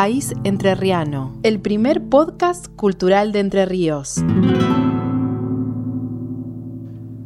País Entrerriano, el primer podcast cultural de Entre Ríos.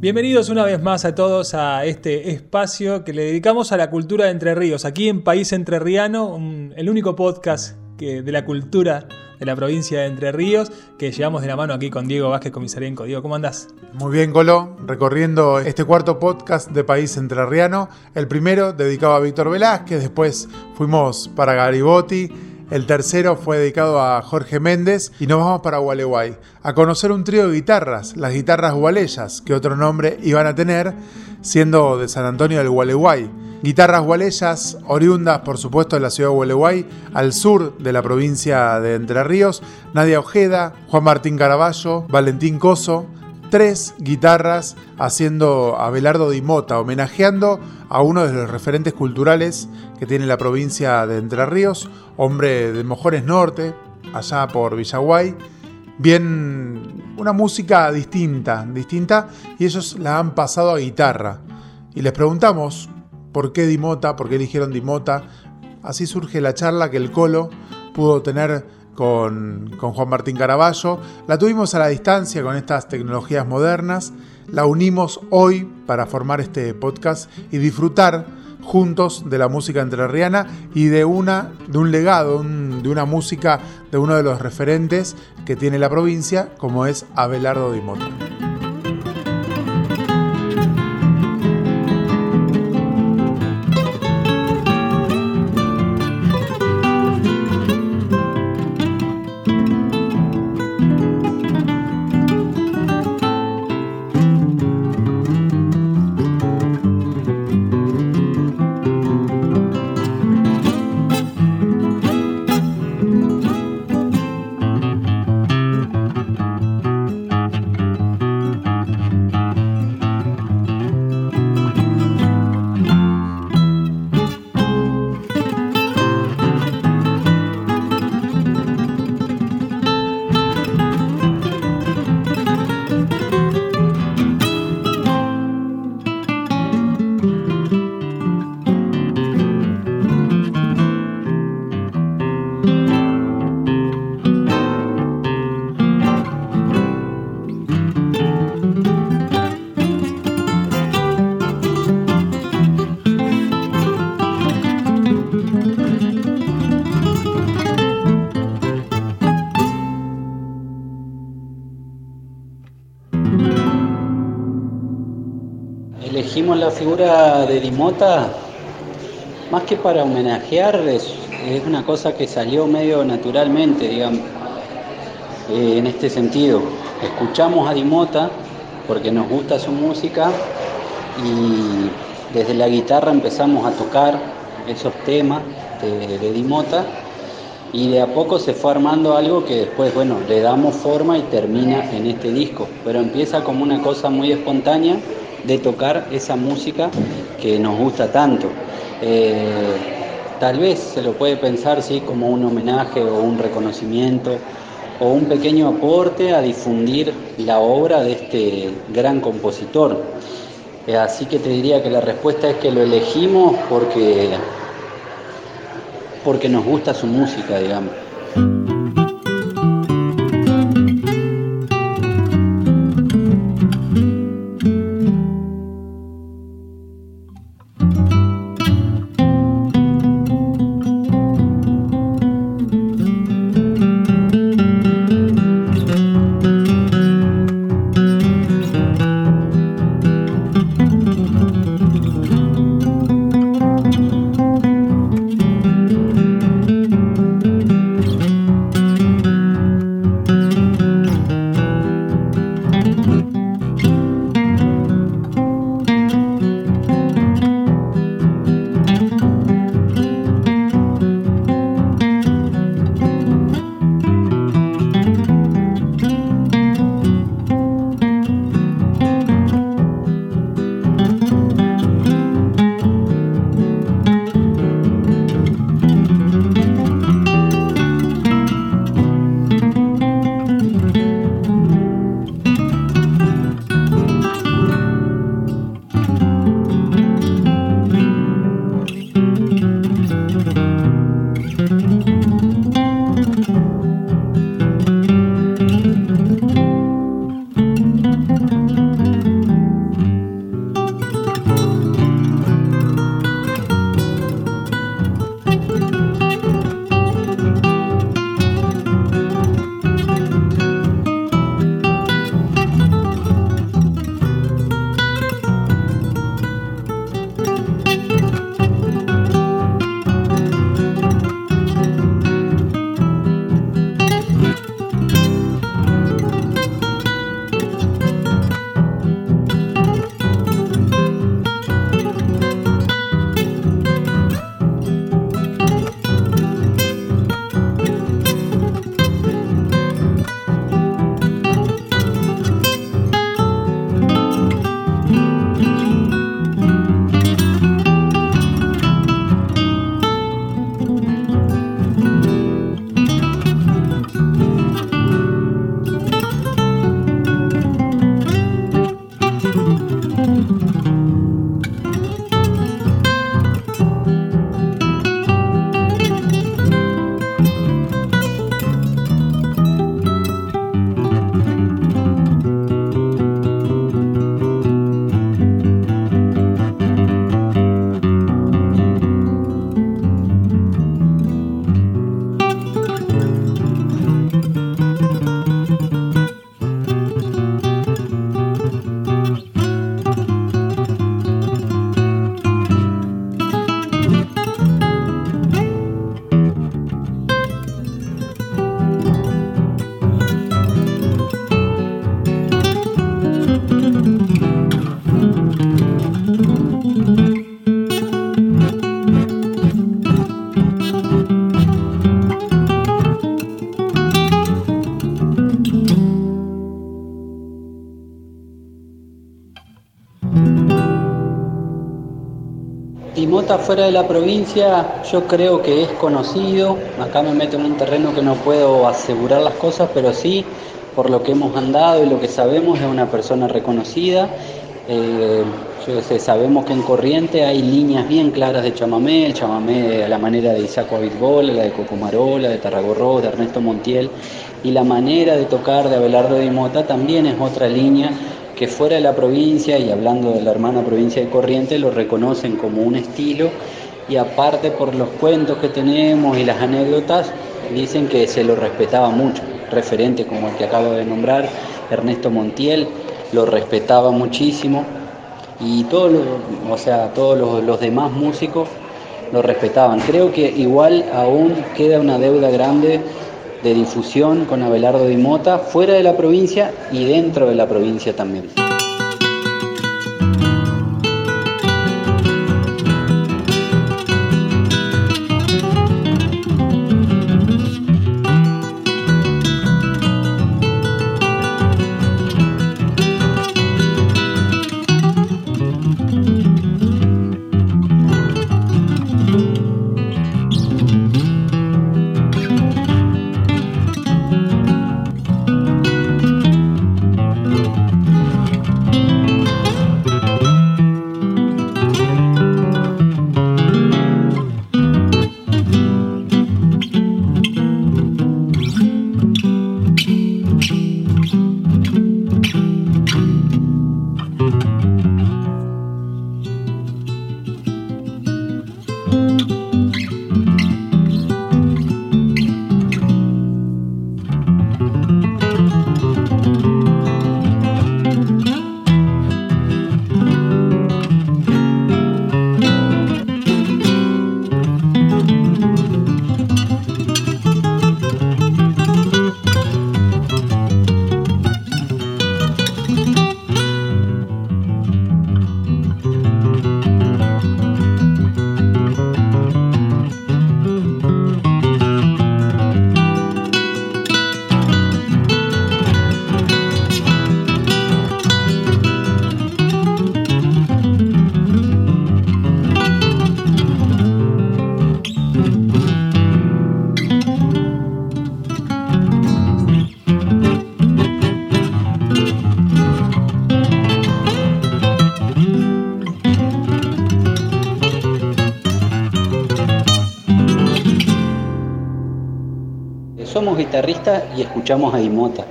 Bienvenidos una vez más a todos a este espacio que le dedicamos a la cultura de Entre Ríos, aquí en País Entrerriano, el único podcast que, de la cultura de la provincia de Entre Ríos, que llevamos de la mano aquí con Diego Vázquez Comisarenco. Diego, ¿cómo andás? Muy bien, Colo, recorriendo este cuarto podcast de País Entrerriano, el primero dedicado a Víctor Velázquez, después fuimos para Garibotti, el tercero fue dedicado a Jorge Méndez y nos vamos para Gualeguay a conocer un trío de guitarras, las guitarras gualeyas, que otro nombre iban a tener, siendo de San Antonio del Gualeguay. Guitarras gualeyas, oriundas por supuesto de la ciudad de Gualeguay, al sur de la provincia de Entre Ríos, Nadia Ojeda, Juan Martín Caraballo, Valentín Coso, tres guitarras haciendo a Belardo Di Mota, homenajeando a uno de los referentes culturales que tiene la provincia de Entre Ríos, hombre de Mojores Norte, allá por Villaguay. Bien, una música distinta, distinta, y ellos la han pasado a guitarra. Y les preguntamos por qué Dimota, por qué eligieron Dimota. Así surge la charla que el Colo pudo tener con, con, Juan Martín Caraballo. La tuvimos a la distancia con estas tecnologías modernas. La unimos hoy para formar este podcast y disfrutar juntos de la música entrerriana y de, una, de un legado, de una música de uno de los referentes que tiene la provincia, como es Abelardo Dimota. Elegimos la figura de Dimota más que para homenajear, es, una cosa que salió medio naturalmente, digamos, eh, en este sentido. Escuchamos a Dimota porque nos gusta su música y desde la guitarra empezamos a tocar esos temas de, de Dimota y de a poco se fue armando algo que después, bueno, le damos forma y termina en este disco, pero empieza como una cosa muy espontánea de tocar esa música que nos gusta tanto. Eh, tal vez se lo puede pensar ¿sí? como un homenaje o un reconocimiento o un pequeño aporte a difundir la obra de este gran compositor. Eh, así que te diría que la respuesta es que lo elegimos porque, porque nos gusta su música, digamos. Fuera de la provincia yo creo que es conocido, acá me meto en un terreno que no puedo asegurar las cosas, pero sí, por lo que hemos andado y lo que sabemos, es una persona reconocida. Eh, yo sé, sabemos que en Corriente hay líneas bien claras de chamamé, el chamamé a la manera de Isaco Abitbol, la de Cocomarola, de Tarragorro, de Ernesto Montiel, y la manera de tocar de Abelardo Dimota también es otra línea que fuera de la provincia y hablando de la hermana provincia de Corrientes lo reconocen como un estilo. Y aparte por los cuentos que tenemos y las anécdotas dicen que se lo respetaba mucho, referente como el que acabo de nombrar, Ernesto Montiel, lo respetaba muchísimo. Y todos los, o sea, todos los, los demás músicos lo respetaban. Creo que igual aún queda una deuda grande de difusión con Abelardo Di Mota fuera de la provincia y dentro de la provincia también. Y escuchamos a Dimota.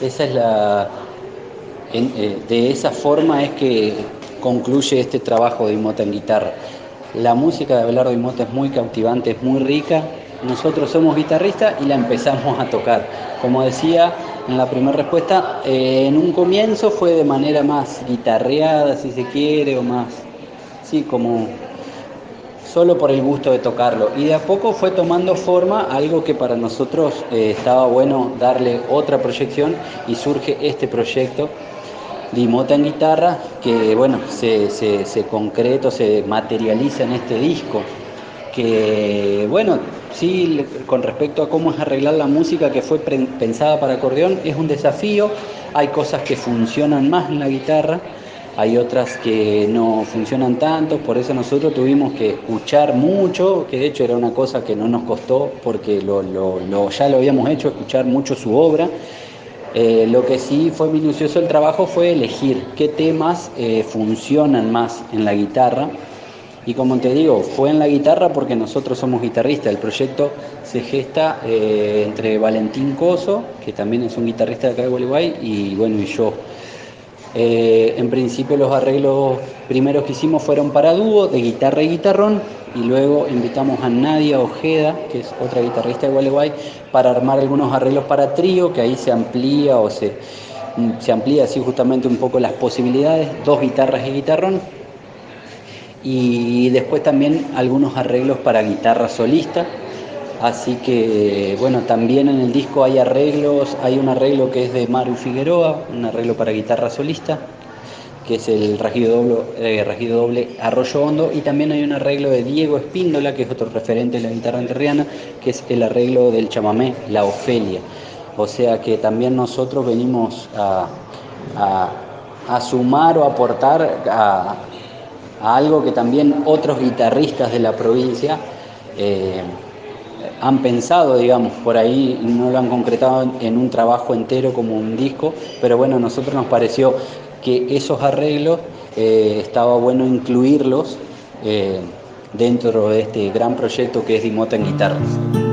Esa es la, eh, de esa forma es que concluye este trabajo de Dimota en guitarra. La música de Abelardo Dimota es muy cautivante, es muy rica. Nosotros somos guitarristas y la empezamos a tocar. Como decía en la primera respuesta, eh, en un comienzo fue de manera más guitarreada, si se quiere, o más, sí, como solo por el gusto de tocarlo. Y de a poco fue tomando forma algo que para nosotros eh, estaba bueno darle otra proyección y surge este proyecto Dimota en guitarra que bueno, se, se, se concreta, se materializa en este disco. Que bueno, sí, con respecto a cómo es arreglar la música que fue pensada para acordeón, es un desafío. Hay cosas que funcionan más en la guitarra hay otras que no funcionan tanto, por eso nosotros tuvimos que escuchar mucho, que de hecho era una cosa que no nos costó porque lo, ya lo habíamos hecho, escuchar mucho su obra. Eh, lo que sí fue minucioso el trabajo fue elegir qué temas eh, funcionan más en la guitarra. Y como te digo, fue en la guitarra porque nosotros somos guitarristas. El proyecto se gesta eh, entre Valentín Coso, que también es un guitarrista de acá de Gualeguay, y bueno, y yo. Eh, en principio los arreglos primeros que hicimos fueron para dúo, de guitarra y guitarrón, y luego invitamos a Nadia Ojeda, que es otra guitarrista de Gualeguay, para armar algunos arreglos para trío, que ahí se amplía o se, se amplía así justamente un poco las posibilidades, dos guitarras y guitarrón, y después también algunos arreglos para guitarra solista, Así que, bueno, también en el disco hay arreglos, hay un arreglo que es de Maru Figueroa, un arreglo para guitarra solista, que es el regido doble, eh, doble Arroyo Hondo, y también hay un arreglo de Diego Espíndola, que es otro referente de la guitarra enterriana, que es el arreglo del chamamé, la Ofelia. O sea que también nosotros venimos a, a, sumar o aportar a, a algo que también otros guitarristas de la provincia eh, han pensado, digamos, por ahí no lo han concretado en un trabajo entero como un disco, pero bueno, a nosotros nos pareció que esos arreglos eh, estaba bueno incluirlos eh, dentro de este gran proyecto que es Dimota en Guitarras.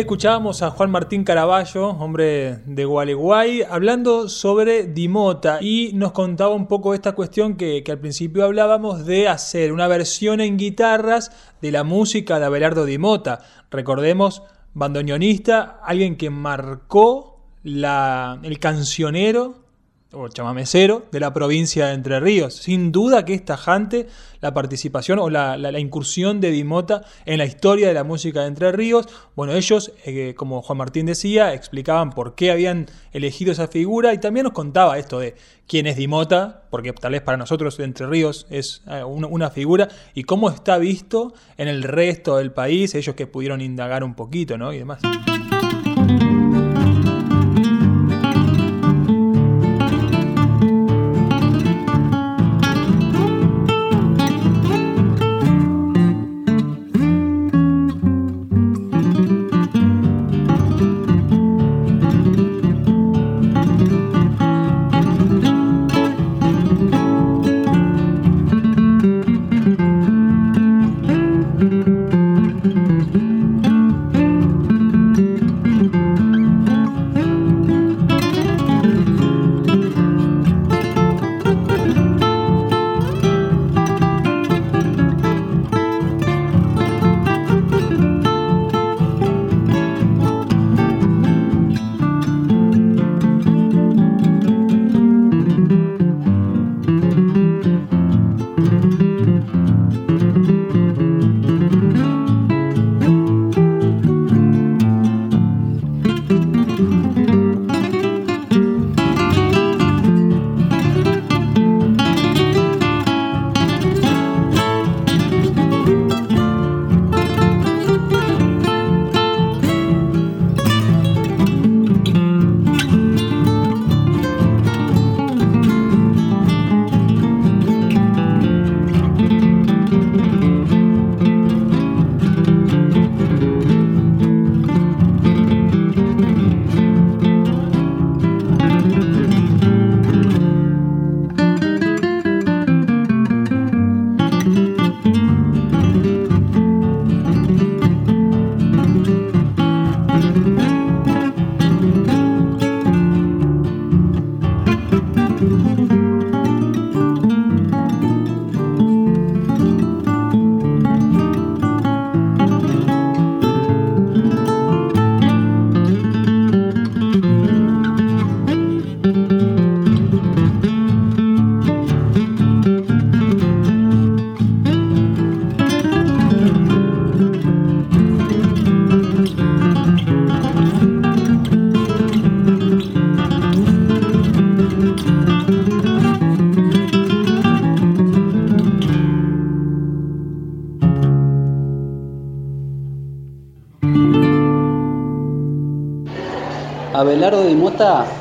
Escuchábamos a Juan Martín Caraballo, hombre de Gualeguay, hablando sobre Dimota y nos contaba un poco esta cuestión que, al principio hablábamos de hacer una versión en guitarras de la música de Abelardo Dimota. Recordemos, bandoneonista, alguien que marcó la, el cancionero o chamamecero de la provincia de Entre Ríos. Sin duda que es tajante la participación o la, incursión de Dimota en la historia de la música de Entre Ríos. Bueno, ellos, eh, como Juan Martín decía, explicaban por qué habían elegido esa figura y también nos contaba esto de quién es Dimota, porque tal vez para nosotros Entre Ríos es eh, una figura, y cómo está visto en el resto del país, ellos que pudieron indagar un poquito, ¿no? Y demás.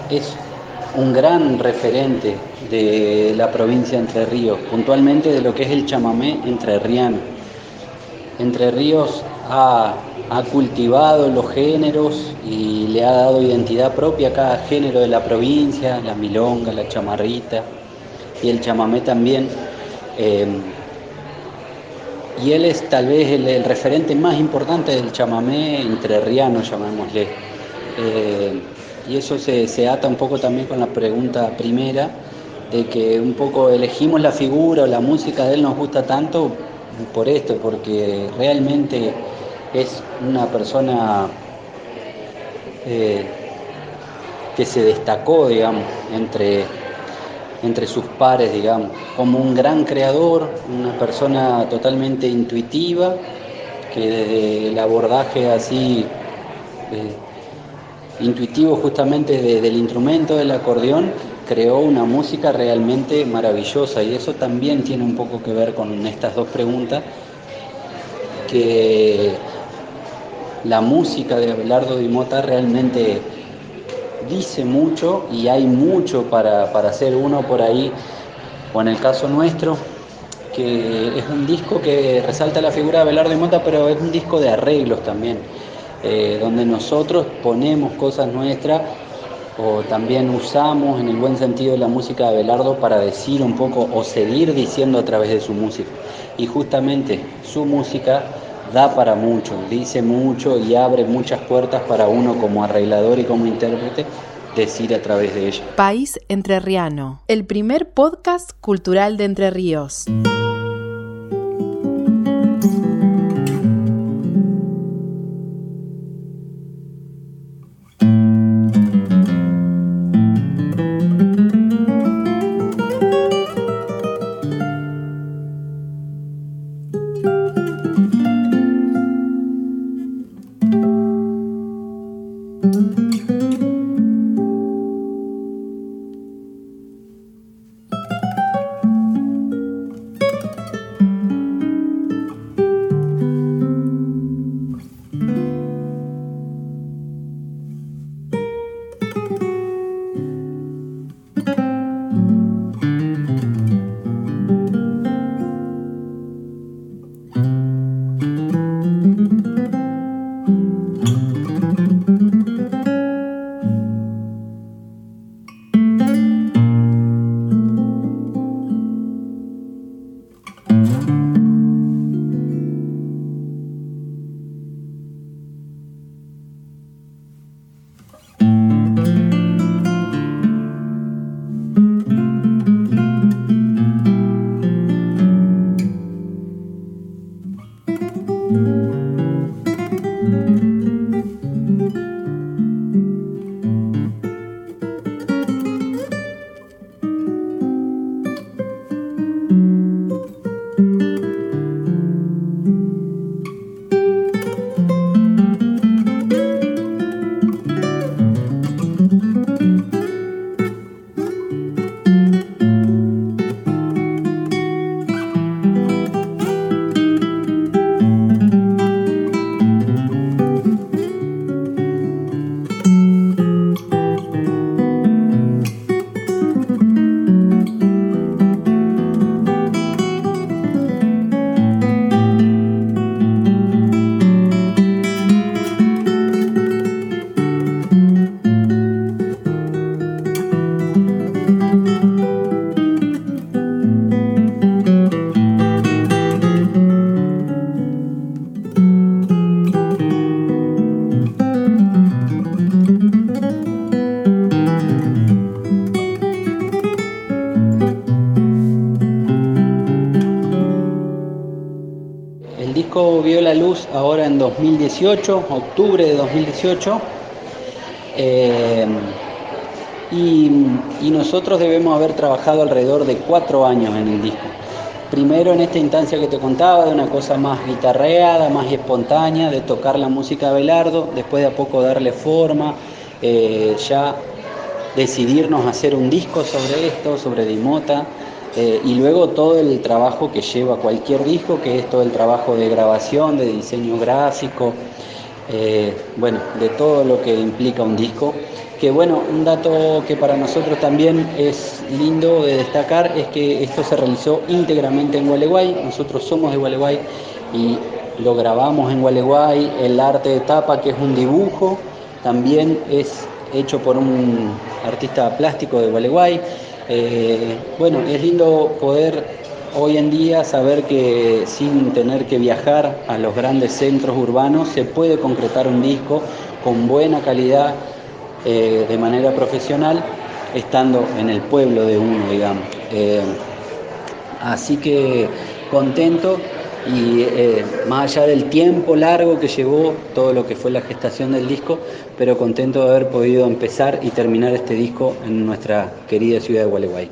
Es un gran referente de la provincia Entre Ríos, puntualmente de lo que es el chamamé entrerriano. Entre Ríos ha, cultivado los géneros y le ha dado identidad propia a cada género de la provincia, la milonga, la chamarrita y el chamamé también. Eh, y él es tal vez el, referente más importante del chamamé entrerriano, llamémosle. Eh, y eso se, se, ata un poco también con la pregunta primera, de que un poco elegimos la figura o la música de él nos gusta tanto por esto, porque realmente es una persona eh, que se destacó, digamos, entre, entre sus pares, digamos, como un gran creador, una persona totalmente intuitiva, que desde el abordaje así eh, intuitivo justamente del instrumento del acordeón, creó una música realmente maravillosa y eso también tiene un poco que ver con estas dos preguntas, que la música de Abelardo Di Mota realmente dice mucho y hay mucho para, para hacer uno por ahí, o en el caso nuestro, que es un disco que resalta la figura de Abelardo Di Mota, pero es un disco de arreglos también, eh, donde nosotros ponemos cosas nuestras o también usamos en el buen sentido la música de Abelardo para decir un poco o seguir diciendo a través de su música. Y justamente su música da para mucho, dice mucho y abre muchas puertas para uno como arreglador y como intérprete decir a través de ella. País Entrerriano, el primer podcast cultural de Entre Ríos. 2018, octubre de 2018. Eh, y, nosotros debemos haber trabajado alrededor de cuatro años en el disco. Primero en esta instancia que te contaba, de una cosa más guitarreada, más espontánea, de tocar la música de Belardo, después de a poco darle forma, eh, ya decidirnos hacer un disco sobre esto, sobre Dimota, eh, y luego todo el trabajo que lleva cualquier disco, que es todo el trabajo de grabación, de diseño gráfico, eh, bueno, de todo lo que implica un disco. Que bueno, un dato que para nosotros también es lindo de destacar es que esto se realizó íntegramente en Gualeguay, nosotros somos de Gualeguay y lo grabamos en Gualeguay, el arte de tapa que es un dibujo, también es hecho por un artista plástico de Gualeguay. Eh, bueno, es lindo poder hoy en día saber que sin tener que viajar a los grandes centros urbanos se puede concretar un disco con buena calidad eh, de manera profesional estando en el pueblo de uno, digamos. Eh, así que contento y eh, más allá del tiempo largo que llevó todo lo que fue la gestación del disco, pero contento de haber podido empezar y terminar este disco en nuestra querida ciudad de Gualeguay.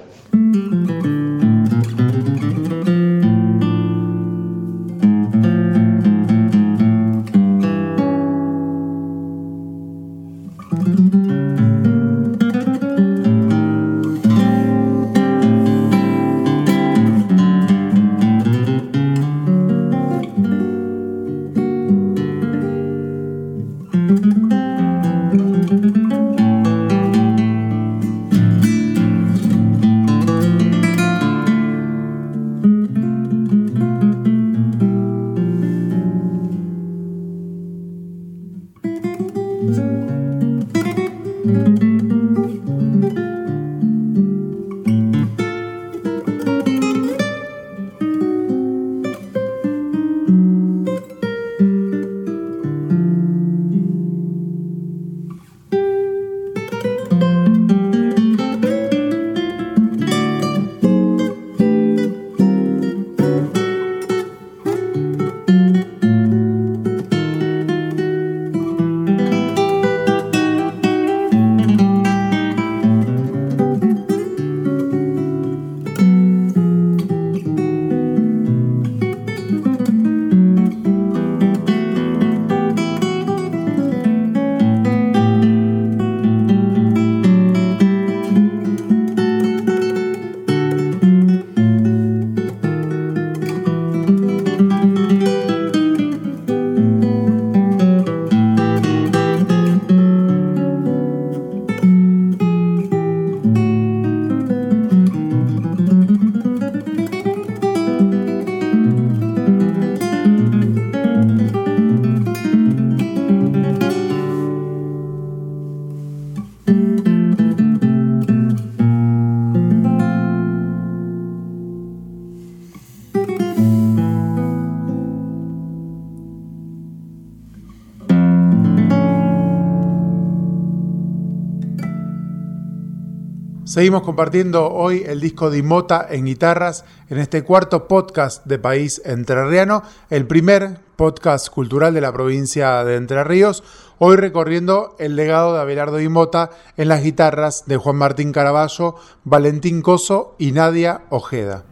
Seguimos compartiendo hoy el disco de Imota en guitarras en este cuarto podcast de País Entrerriano, el primer podcast cultural de la provincia de Entre Ríos, hoy recorriendo el legado de Abelardo Imota en las guitarras de Juan Martín Caraballo, Valentín Coso y Nadia Ojeda.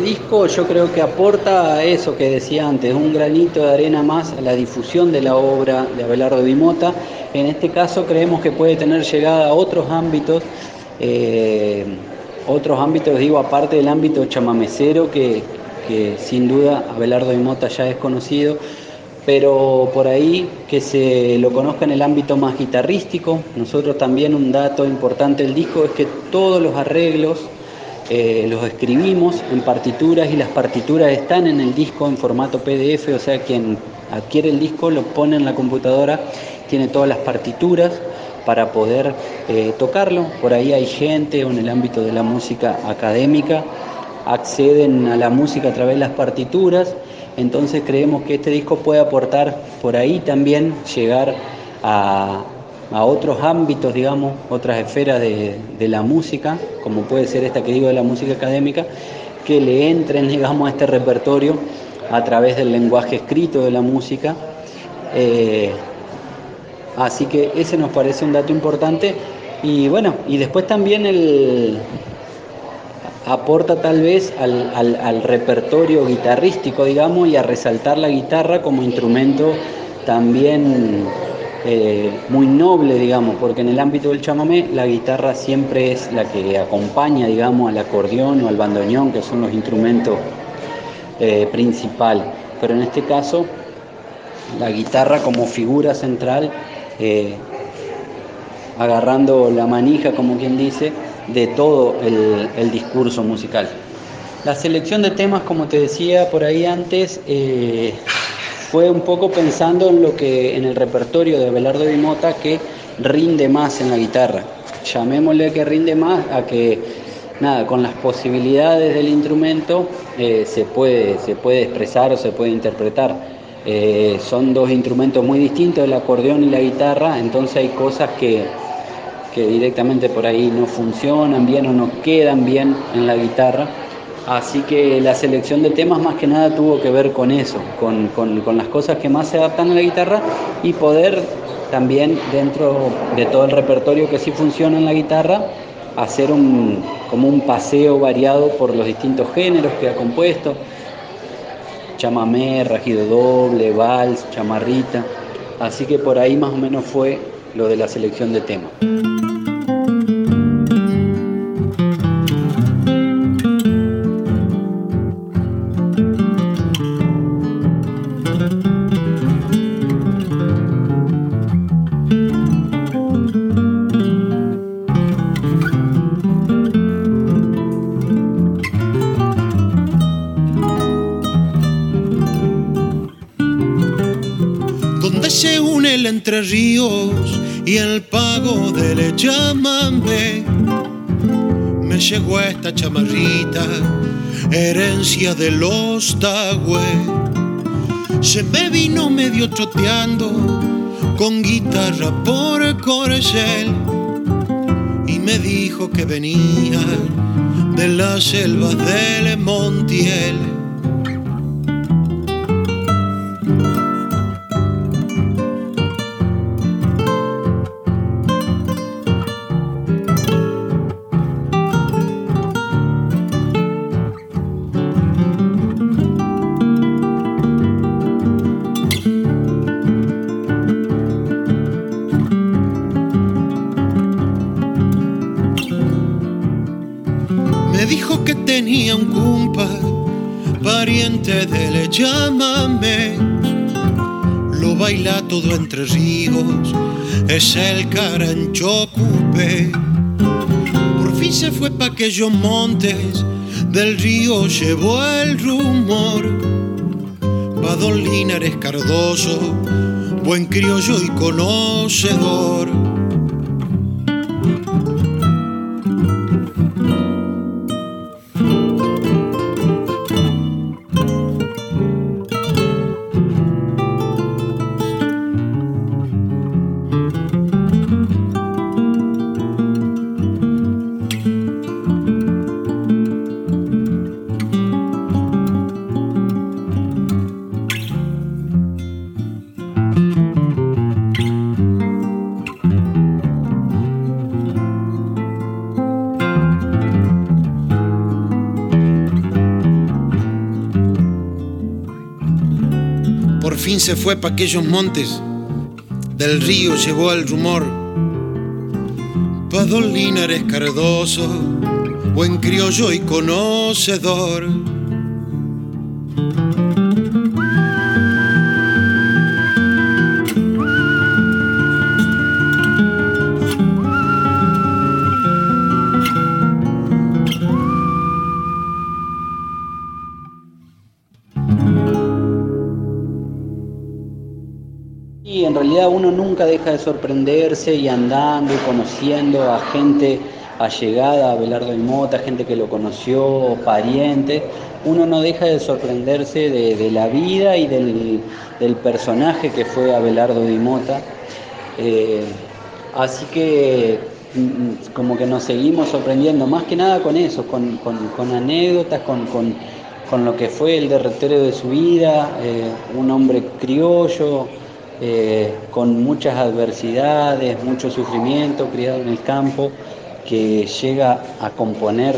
Disco yo creo que aporta eso que decía antes, un granito de arena más a la difusión de la obra de Abelardo Dimota. En este caso creemos que puede tener llegada a otros ámbitos, eh, otros ámbitos, digo, aparte del ámbito chamamecero, que, que sin duda Abelardo Dimota ya es conocido, pero por ahí que se lo conozca en el ámbito más guitarrístico. Nosotros también un dato importante del disco es que todos los arreglos eh, los escribimos en partituras y las partituras están en el disco en formato PDF, o sea, quien adquiere el disco lo pone en la computadora, tiene todas las partituras para poder eh, tocarlo. Por ahí hay gente en el ámbito de la música académica, acceden a la música a través de las partituras, entonces creemos que este disco puede aportar por ahí también llegar a, a otros ámbitos, digamos, otras esferas de, la música, como puede ser esta que digo de la música académica, que le entren, digamos, a este repertorio a través del lenguaje escrito de la música. Eh, así que ese nos parece un dato importante. Y bueno, y después también el aporta tal vez al, al repertorio guitarrístico, digamos, y a resaltar la guitarra como instrumento también eh, muy noble, digamos, porque en el ámbito del chamamé la guitarra siempre es la que acompaña, digamos, al acordeón o al bandoneón, que son los instrumentos eh, principales. Pero en este caso, la guitarra como figura central, eh, agarrando la manija, como quien dice, de todo el, discurso musical. La selección de temas, como te decía por ahí antes, fue un poco pensando en lo que en el repertorio de Belardo Mota que rinde más en la guitarra. Llamémosle que rinde más a que nada, con las posibilidades del instrumento eh, se, puede, se puede expresar o se puede interpretar. Eh, son dos instrumentos muy distintos, el acordeón y la guitarra, entonces hay cosas que, que directamente por ahí no funcionan bien o no quedan bien en la guitarra Así que la selección de temas más que nada tuvo que ver con eso, con, las cosas que más se adaptan a la guitarra y poder también dentro de todo el repertorio que sí funciona en la guitarra, hacer un, como un paseo variado por los distintos géneros que ha compuesto, chamamé, rajido doble, vals, chamarrita, así que por ahí más o menos fue lo de la selección de temas. El pago del llámame. Me llegó esta chamarrita, herencia de los Tagüe. Se me vino medio troteando con guitarra por corcel y me dijo que venía de las selvas del Montiel es el carancho cupe. Por fin se fue pa' aquellos montes, del río llevó el rumor. Va don Linares Cardoso, buen criollo y conocedor se fue pa' aquellos montes, del río llevó el rumor. Pa' don Linares Cardoso, buen criollo y conocedor. Deja de sorprenderse y andando y conociendo a gente allegada a Belardo y Mota, gente que lo conoció, pariente, uno no deja de sorprenderse de, la vida y del, personaje que fue Abelardo Di Mota. Eh, así que mm, como que nos seguimos sorprendiendo, más que nada con eso, con, anécdotas, con, con, lo que fue el derretero de su vida, eh, un hombre criollo, eh, con muchas adversidades, mucho sufrimiento, criado en el campo, que llega a componer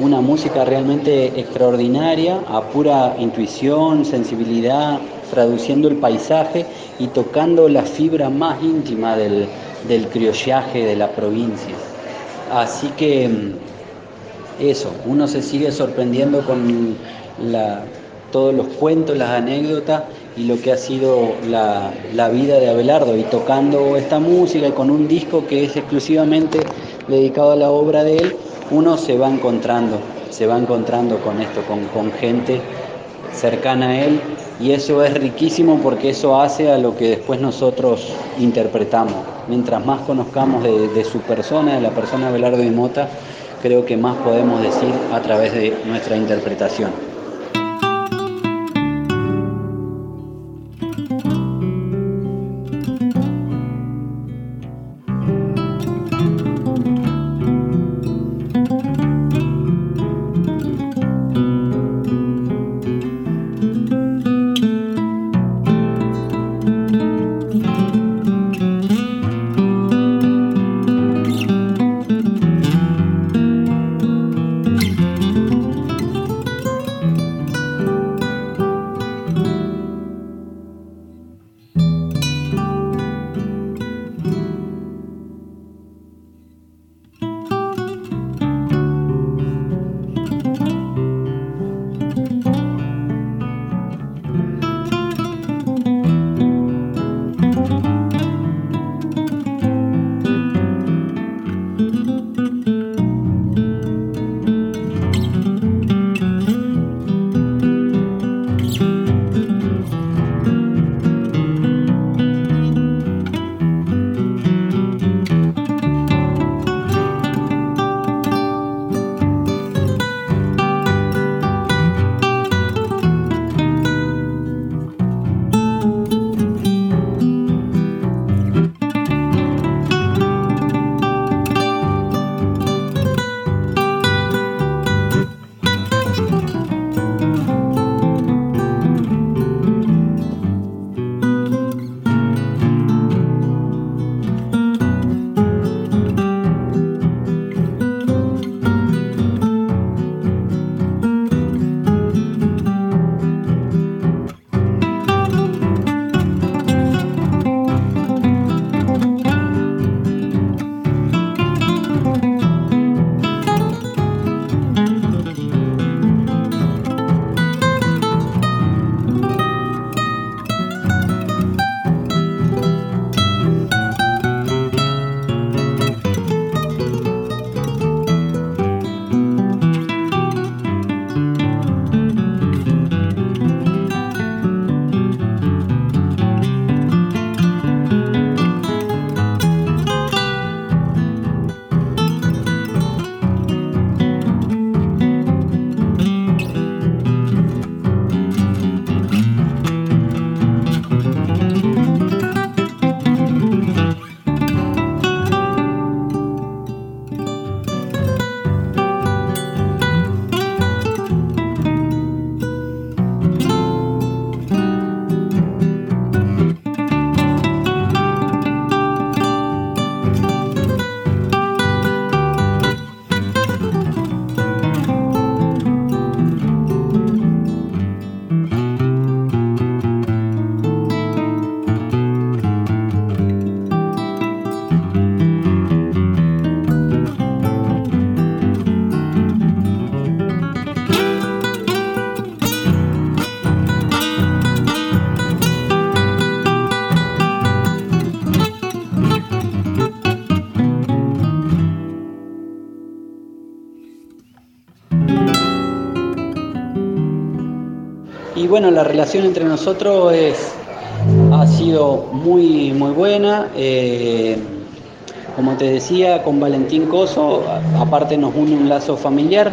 una música realmente extraordinaria, a pura intuición, sensibilidad, traduciendo el paisaje y tocando la fibra más íntima del, del criollaje de la provincia. Así que mm, eso, uno se sigue sorprendiendo con todos los cuentos, las anécdotas y lo que ha sido la, la, vida de Abelardo y tocando esta música y con un disco que es exclusivamente dedicado a la obra de él, uno se va encontrando, se va encontrando con esto, con, con gente cercana a él y eso es riquísimo porque eso hace a lo que después nosotros interpretamos. Mientras más conozcamos de, su persona, de la persona Abelardo y Mota, creo que más podemos decir a través de nuestra interpretación. Bueno, la relación entre nosotros es, ha sido muy, muy buena. Eh, como te decía, con Valentín Coso, aparte nos une un lazo familiar.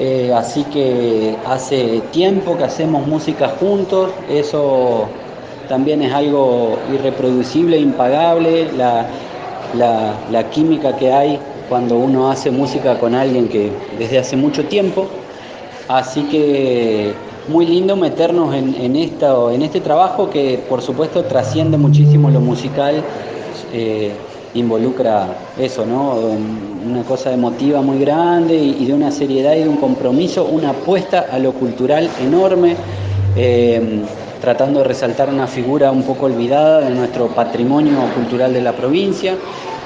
Eh, así que hace tiempo que hacemos música juntos, eso también es algo irreproducible, impagable, la, la, química que hay cuando uno hace música con alguien que desde hace mucho tiempo. Así que muy lindo meternos en, en, en este trabajo que por supuesto trasciende muchísimo lo musical, eh, involucra eso, ¿no? Una cosa emotiva muy grande y, de una seriedad y de un compromiso, una apuesta a lo cultural enorme. Eh, tratando de resaltar una figura un poco olvidada de nuestro patrimonio cultural de la provincia.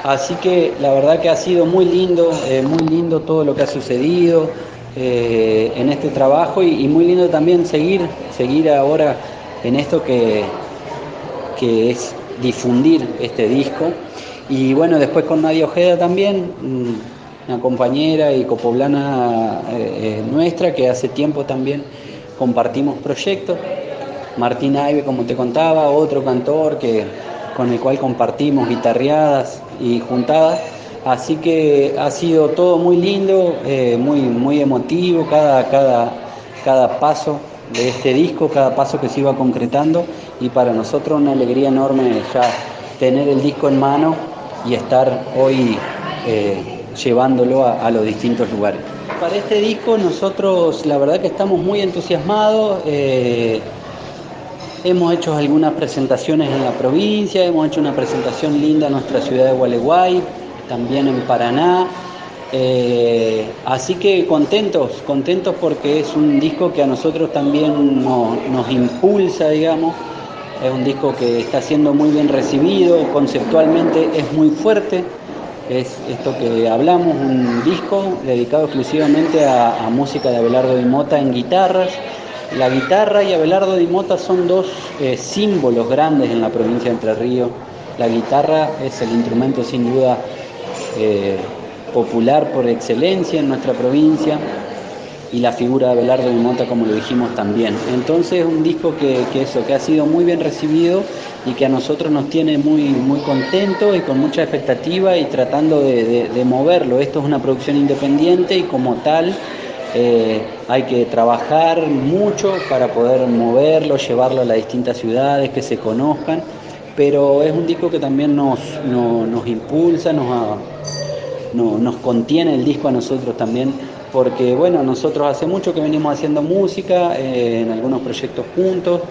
Así que la verdad que ha sido muy lindo, eh, muy lindo todo lo que ha sucedido eh, en este trabajo y, muy lindo también seguir, seguir ahora en esto que, que es difundir este disco. Y bueno, después con Nadia Ojeda también, mm, una compañera y copoblana eh, nuestra que hace tiempo también compartimos proyectos. Martín Aibe, como te contaba, otro cantor que, con el cual compartimos guitarreadas y juntadas. Así que ha sido todo muy lindo, eh, muy, muy emotivo, cada, cada, cada paso de este disco, cada paso que se iba concretando y para nosotros una alegría enorme ya tener el disco en mano y estar hoy eh, llevándolo a, los distintos lugares. Para este disco nosotros la verdad que estamos muy entusiasmados. Eh, Hemos hecho algunas presentaciones en la provincia, hemos hecho una presentación linda en nuestra ciudad de Gualeguay, también en Paraná. Eh, así que contentos, contentos porque es un disco que a nosotros también nos impulsa, digamos. Es un disco que está siendo muy bien recibido, conceptualmente es muy fuerte. Es esto que hablamos, un disco dedicado exclusivamente a, música de Abelardo Di Mota en guitarras la guitarra y Abelardo Di Mota son dos eh, símbolos grandes en la provincia de Entre Ríos. La guitarra es el instrumento sin duda eh, popular por excelencia en nuestra provincia y la figura de Abelardo Di Mota, como lo dijimos también. Entonces, un disco que, eso, que ha sido muy bien recibido y que a nosotros nos tiene muy, muy contentos y con mucha expectativa y tratando de moverlo. Esto es una producción independiente y como tal eh, hay que trabajar mucho para poder moverlo, llevarlo a las distintas ciudades, que se conozcan, pero es un disco que también nos, nos impulsa, nos, nos contiene el disco a nosotros también, porque bueno, nosotros hace mucho que venimos haciendo música eh, en algunos proyectos juntos,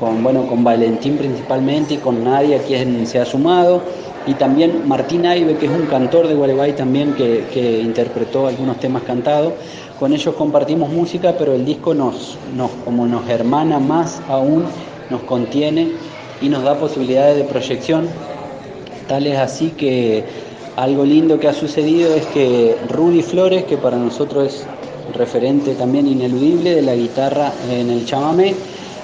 con, bueno, con Valentín principalmente y con Nadia, quien se ha sumado, y también Martín Aibe, que es un cantor de Gualeguay también, que, que interpretó algunos temas cantados. Con ellos compartimos música, pero el disco nos, nos, como nos hermana más aún, nos contiene y nos da posibilidades de proyección. Tal es así que algo lindo que ha sucedido es que Rudy Flores, que para nosotros es referente también ineludible de la guitarra en el chamamé,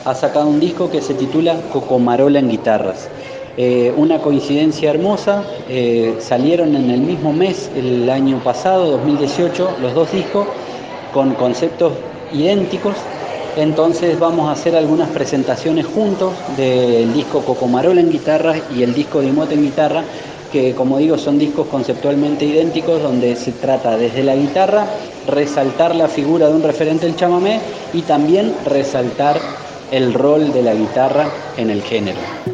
ha sacado un disco que se titula Cocomarola en guitarras. Eh, una coincidencia hermosa, eh, salieron en el mismo mes, el año pasado, 2018, los dos discos, con conceptos idénticos. Entonces vamos a hacer algunas presentaciones juntos del disco Cocomarola en guitarra y el disco Dimote en guitarra, que como digo son discos conceptualmente idénticos donde se trata desde la guitarra resaltar la figura de un referente del chamamé y también resaltar el rol de la guitarra en el género.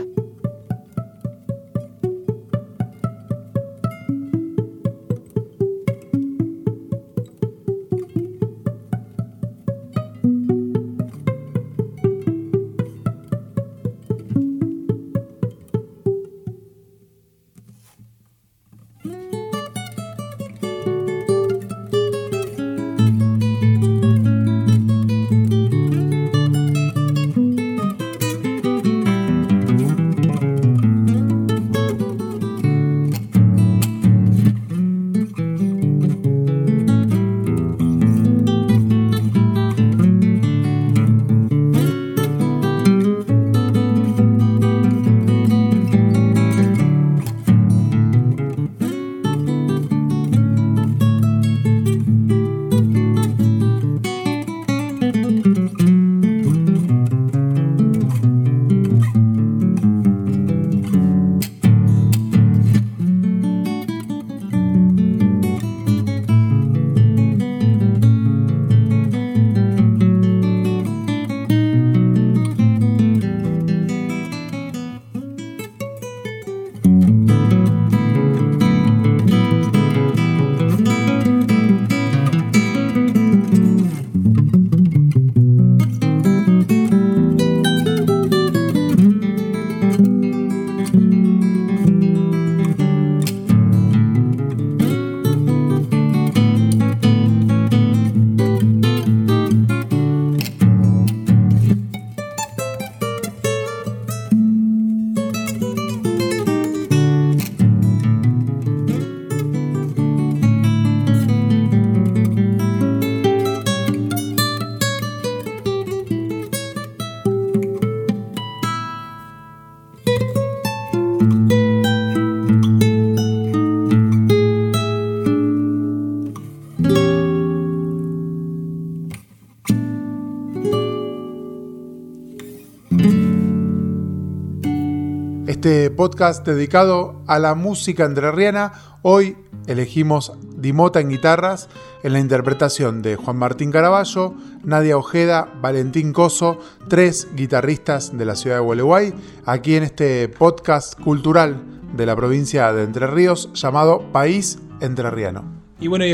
Podcast dedicado a la música entrerriana. Hoy elegimos Dimota en guitarras en la interpretación de Juan Martín Caraballo, Nadia Ojeda, Valentín Coso, tres guitarristas de la ciudad de Gualeguay, aquí en este podcast cultural de la provincia de Entre Ríos llamado País Entrerriano. Y bueno,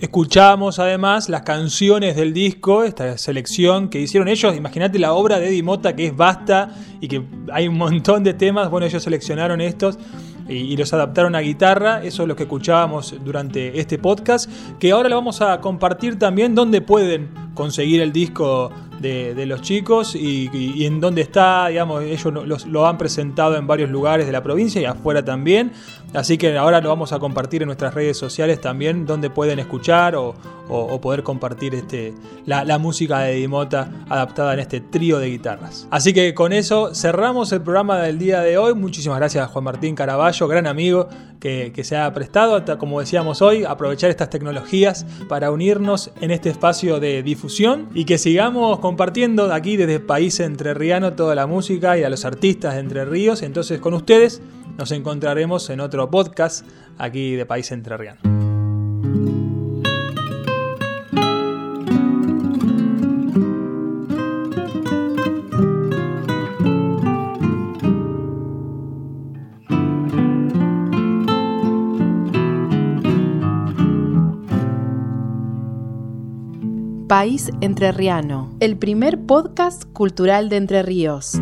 escuchamos además las canciones del disco, esta selección que hicieron ellos. Imagínate la obra de Eddie Mota que es vasta y que hay un montón de temas. Bueno, ellos seleccionaron estos y, los adaptaron a guitarra. Eso es lo que escuchábamos durante este podcast. Que ahora lo vamos a compartir también donde pueden conseguir el disco de, los chicos y, en dónde está, digamos, ellos lo han presentado en varios lugares de la provincia y afuera también. Así que ahora lo vamos a compartir en nuestras redes sociales también, donde pueden escuchar o, poder compartir este, la, música de Dimota adaptada en este trío de guitarras. Así que con eso cerramos el programa del día de hoy. Muchísimas gracias a Juan Martín Caraballo, gran amigo que, se ha prestado, como decíamos hoy, aprovechar estas tecnologías para unirnos en este espacio de difusión y que sigamos compartiendo aquí desde País Entrerriano toda la música y a los artistas de Entre Ríos. Entonces con ustedes nos encontraremos en otro podcast aquí de País Entrerriano. País Entrerriano, el primer podcast cultural de Entre Ríos.